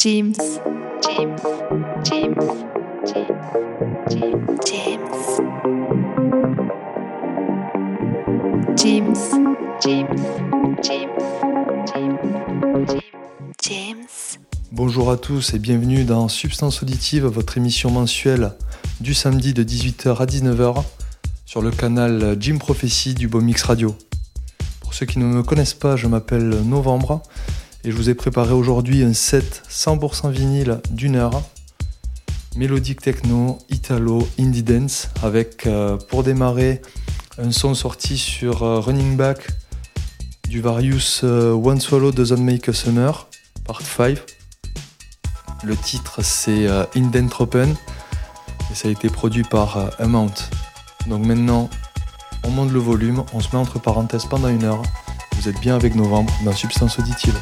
James. James. James. James. James. James. James. James. James. Bonjour à tous et bienvenue dans Substance Auditive, votre émission mensuelle du samedi de 18h à 19h sur le canal Jim Prophecy du Beau Mix Radio. Pour ceux qui ne me connaissent pas, je m'appelle Novembre et je vous ai préparé aujourd'hui un set 100% vinyle d'une heure. Mélodique techno, italo, indie dance, avec euh, pour démarrer un son sorti sur euh, Running Back du Various euh, One Swallow Doesn't Make a Summer, part 5. Le titre c'est Indentropen et ça a été produit par Amount. Donc maintenant, on monte le volume, on se met entre parenthèses pendant une heure. Vous êtes bien avec Novembre dans Substance Auditive.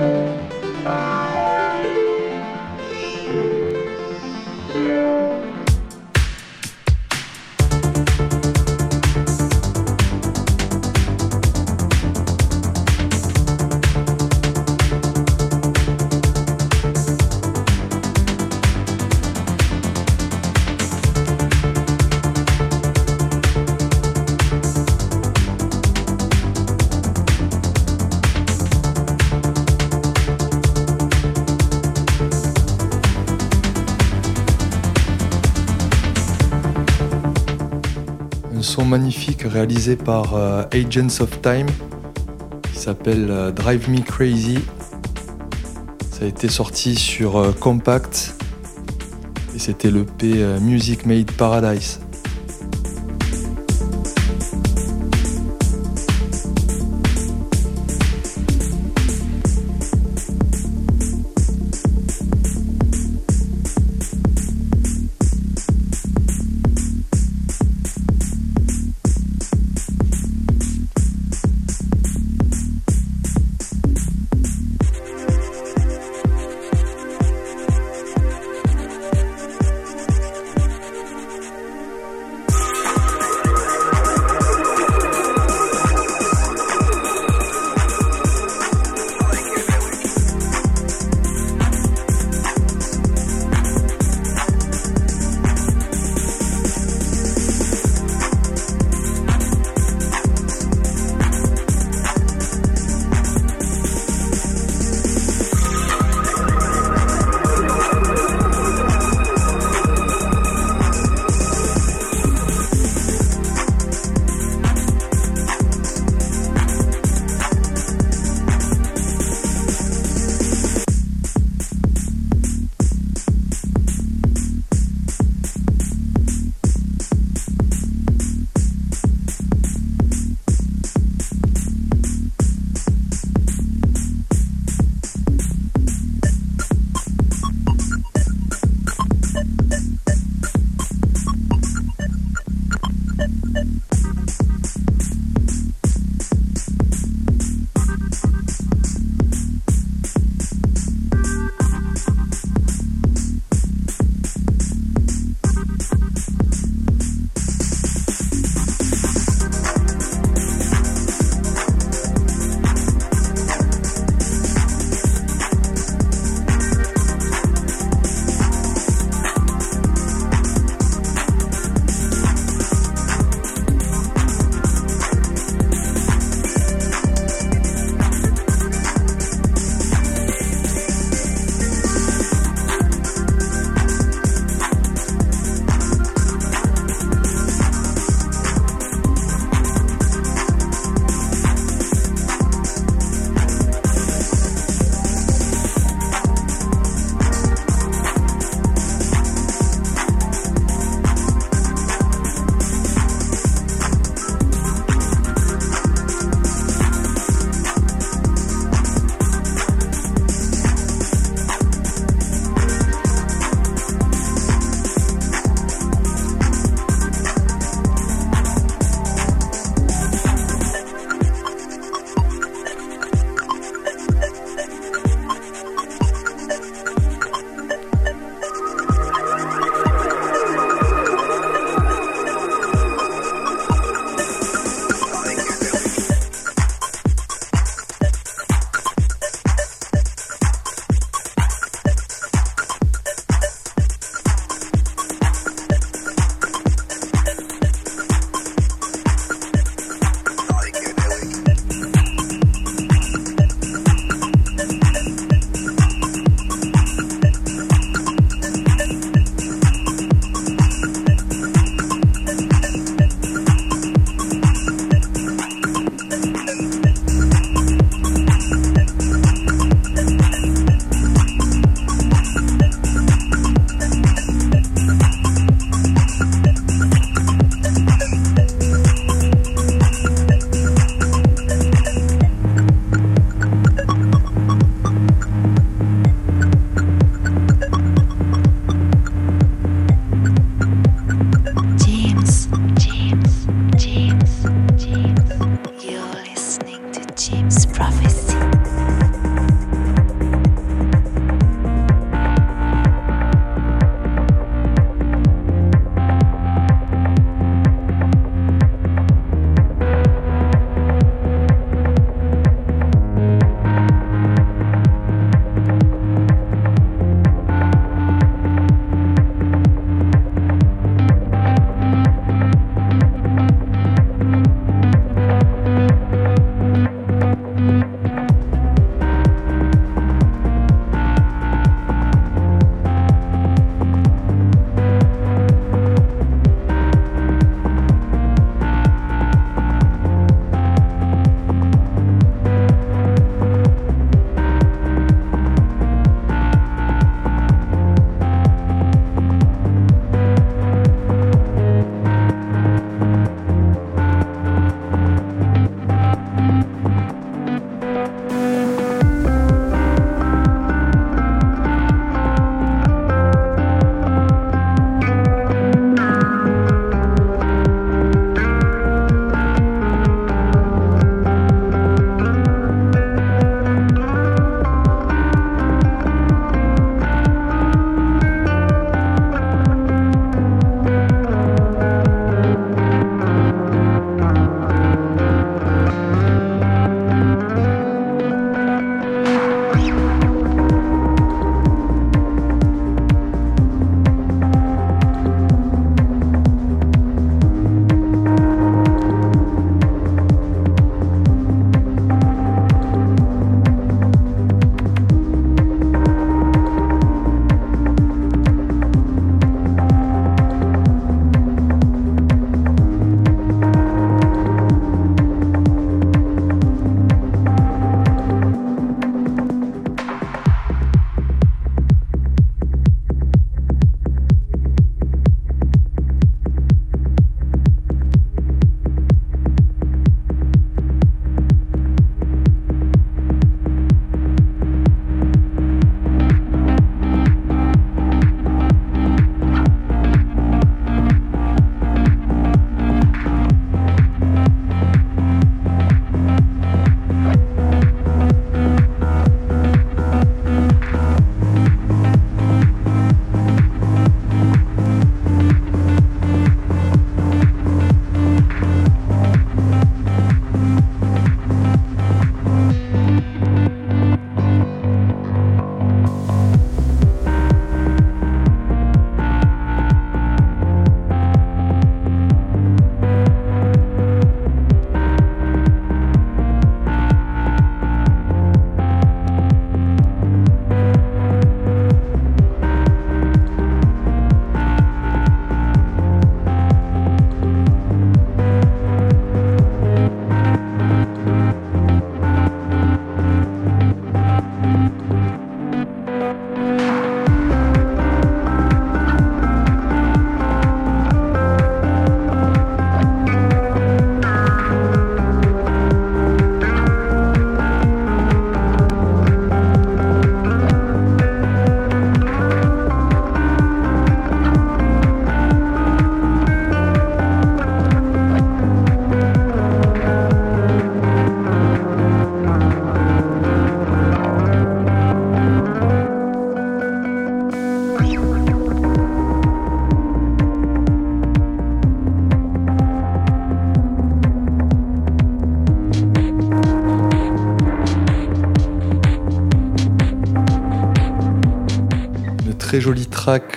Bye. Réalisé par euh, Agents of Time qui s'appelle euh, Drive Me Crazy. Ça a été sorti sur euh, Compact et c'était le P Music Made Paradise.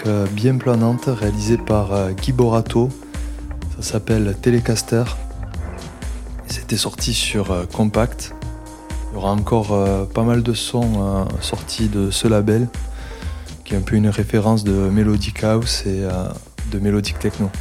Euh, bien planante réalisée par euh, Guy Borato. Ça s'appelle Telecaster. C'était sorti sur euh, Compact. Il y aura encore pas mal de sons sortis de ce label, qui est un peu une référence de Melodic House et de Melodic Techno.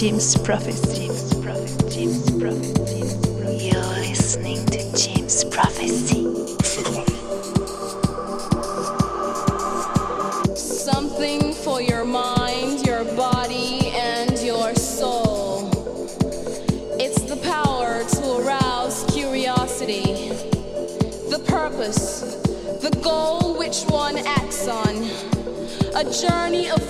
Prophecy. Prophet, Jim's Prophet, Jim's Prophet. You're listening to Jim's Prophecy. Something for your mind, your body, and your soul. It's the power to arouse curiosity, the purpose, the goal which one acts on. A journey of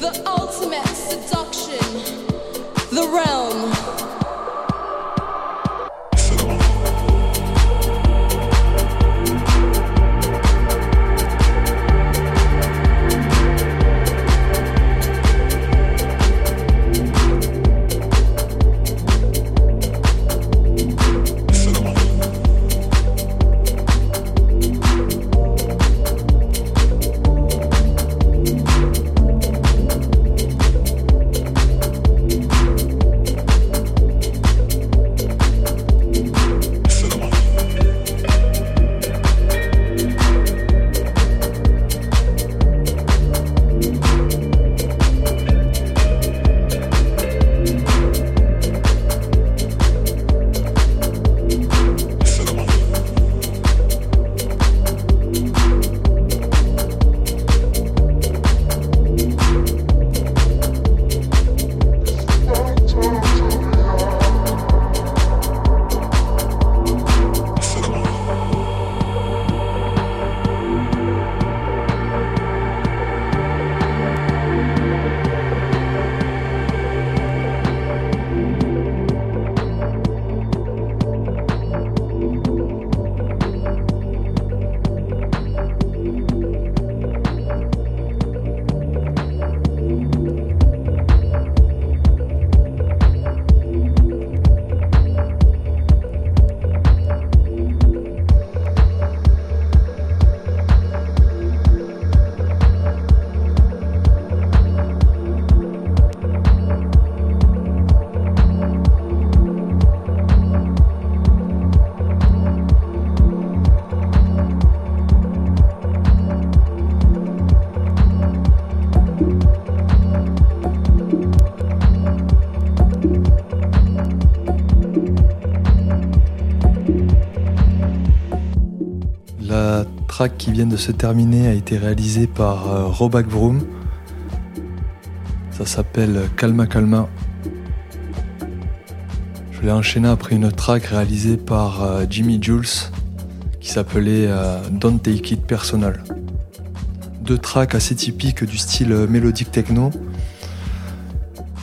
the ultimate seduction, the realm. Qui vient de se terminer a été réalisée par euh, Robak Vroom. Ça s'appelle Calma Calma. Je l'ai enchaîné après une track réalisée par euh, Jimmy Jules qui s'appelait euh, Don't Take It Personal. Deux tracks assez typiques du style mélodique techno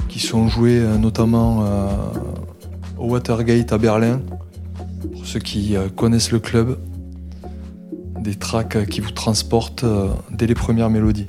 qui sont joués notamment au Watergate à Berlin. Pour ceux qui connaissent le club, des tracks qui vous transportent euh, dès les premières mélodies.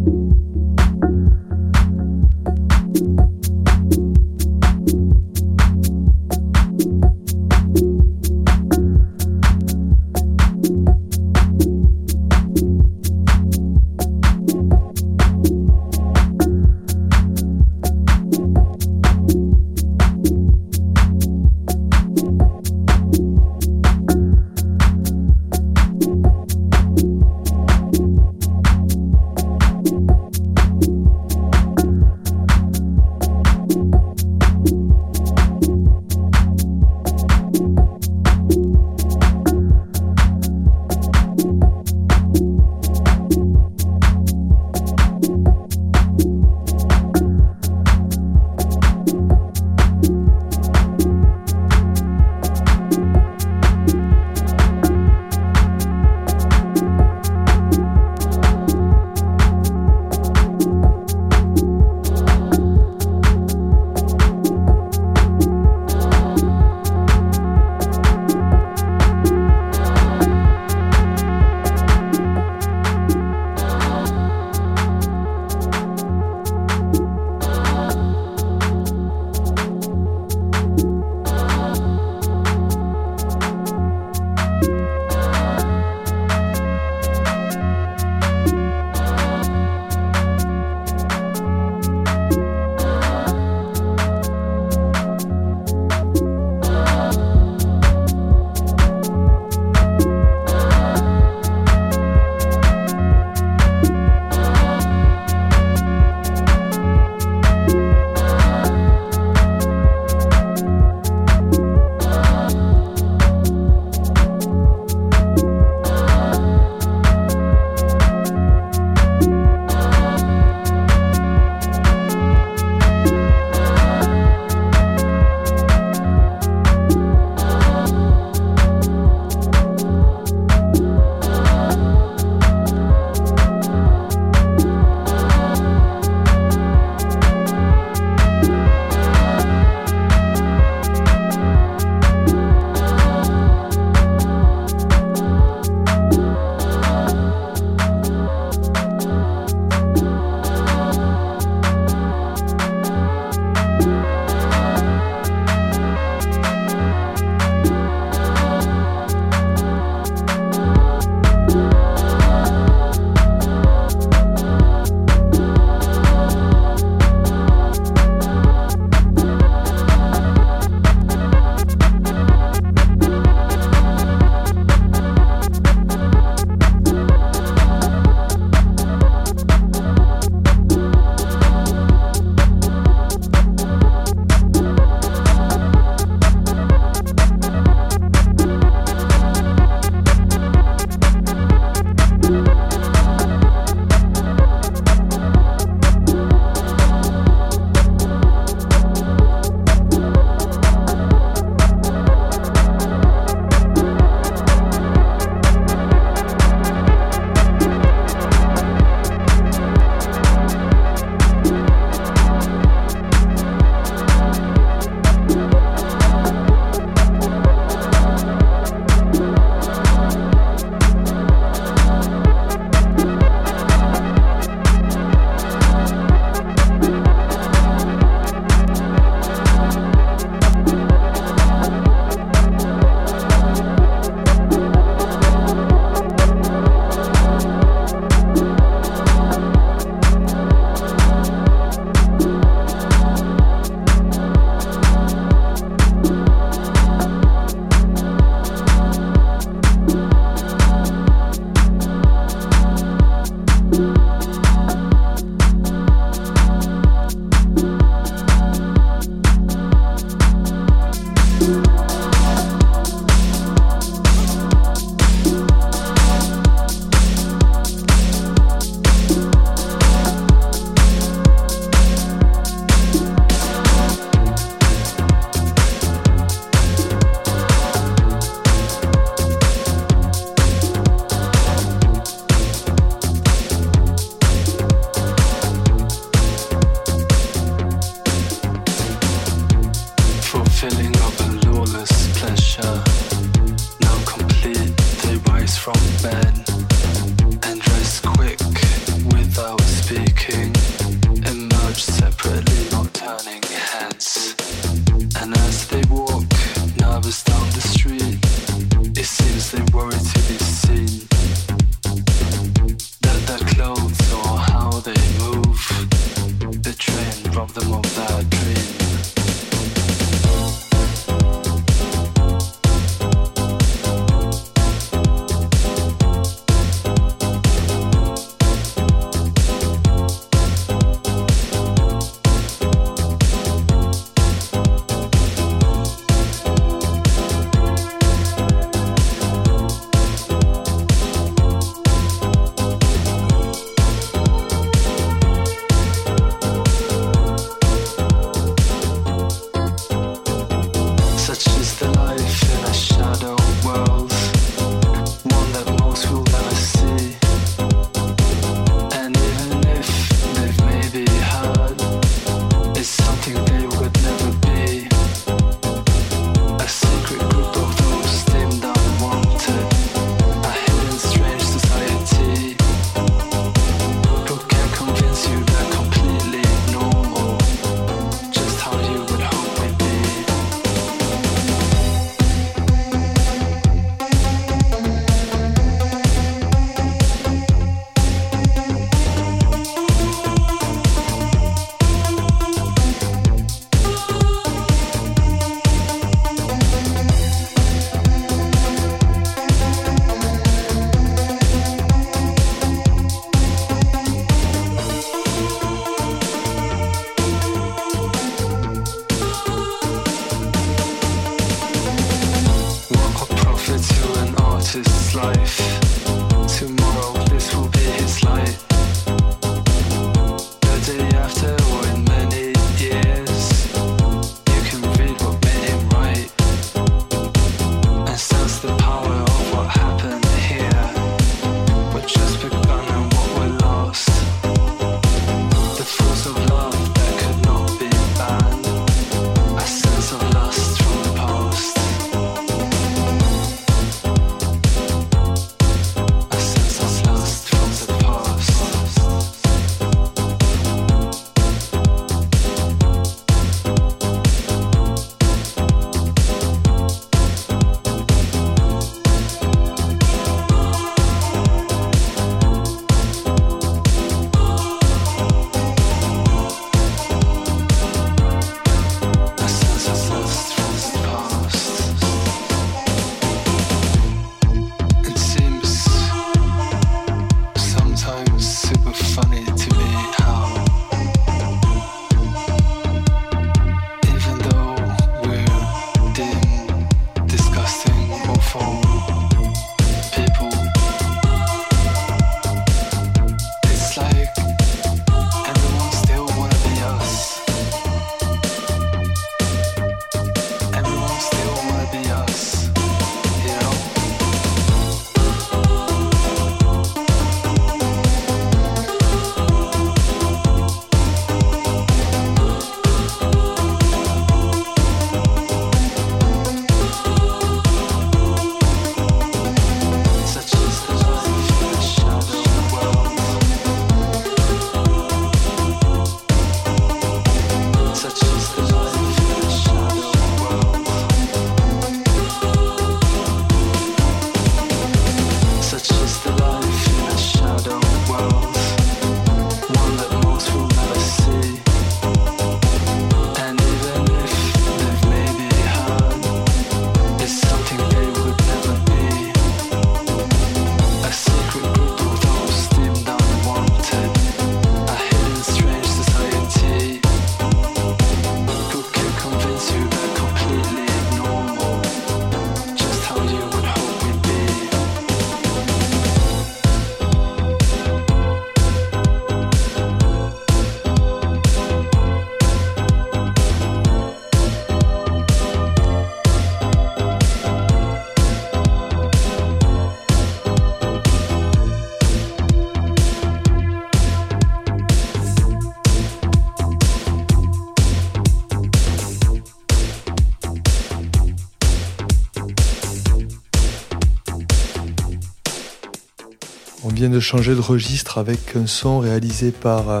Vient de changer de registre avec un son réalisé par euh,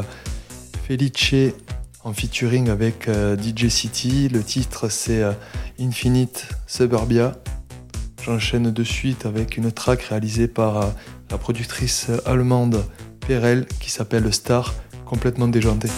Felice en featuring avec euh, DJ City. Le titre c'est euh, Infinite Suburbia. J'enchaîne de suite avec une track réalisée par la productrice allemande Perel qui s'appelle Star, complètement déjantée.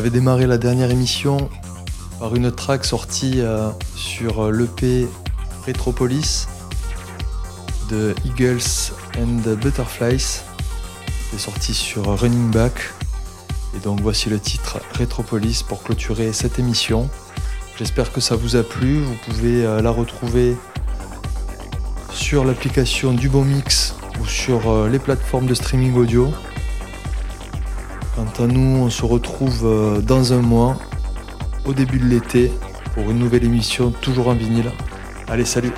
J'avais démarré la dernière émission par une track sortie euh, sur l'EP Retropolis de Eagles and Butterflies. C'est sorti sur Running Back. Et donc voici le titre Retropolis pour clôturer cette émission. J'espère que ça vous a plu. Vous pouvez euh, la retrouver sur l'application du Bon Mix ou sur euh, les plateformes de streaming audio. Quant à nous, on se retrouve euh, dans un mois, au début de l'été, pour une nouvelle émission toujours en vinyle. Allez, salut